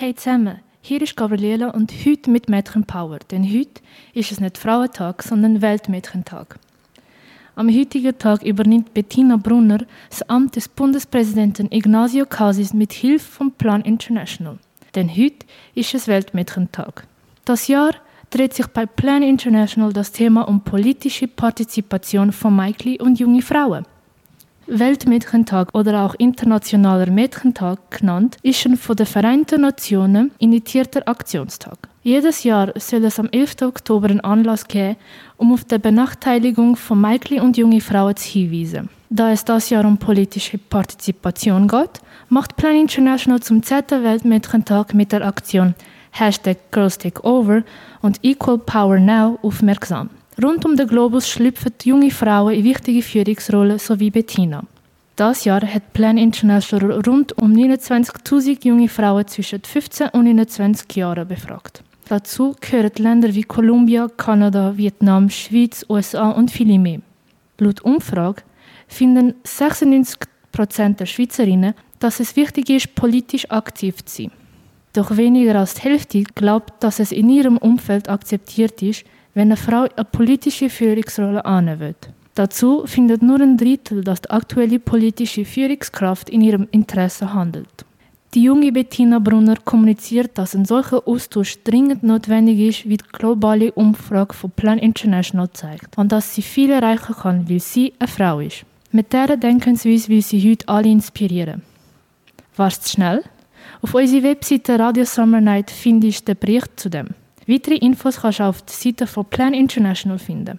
Hey zusammen, hier ist Gabriela und heute mit Mädchenpower, denn heute ist es nicht Frauentag, sondern Weltmädchentag. Am heutigen Tag übernimmt Bettina Brunner das Amt des Bundespräsidenten Ignacio Cassis mit Hilfe vom Plan International. Denn heute ist es Weltmädchentag. Das Jahr dreht sich bei Plan International das Thema um politische Partizipation von Mädchen und junge Frauen. Weltmädchentag oder auch Internationaler Mädchentag genannt, ist ein von den Vereinten Nationen initiierter Aktionstag. Jedes Jahr soll es am 11. Oktober einen Anlass geben, um auf die Benachteiligung von Mädchen und junge Frauen zu hinweisen. Da es das Jahr um politische Partizipation geht, macht Plan International zum 10. Weltmädchentag mit der Aktion Hashtag Girls Take Over und Equal Power Now aufmerksam. Rund um den Globus schlüpfen junge Frauen in wichtige Führungsrollen, so wie Bettina. Das Jahr hat Plan International rund um 29.000 junge Frauen zwischen 15 und 29 Jahren befragt. Dazu gehören Länder wie Kolumbia, Kanada, Vietnam, Schweiz, USA und viele mehr. Laut Umfrage finden 96% der Schweizerinnen, dass es wichtig ist, politisch aktiv zu sein. Doch weniger als die Hälfte glaubt, dass es in ihrem Umfeld akzeptiert ist, wenn eine Frau eine politische Führungsrolle annehmen will. Dazu findet nur ein Drittel, dass die aktuelle politische Führungskraft in ihrem Interesse handelt. Die junge Bettina Brunner kommuniziert, dass ein solcher Austausch dringend notwendig ist, wie die globale Umfrage von Plan International zeigt, und dass sie viel erreichen kann, weil sie eine Frau ist. Mit dieser Denkensweise will sie heute alle inspirieren. War's schnell? Auf unserer Webseite Radio Summer Night findest du den Bericht zu dem. Weitere Infos kannst du auf der Seite von Plan International finden.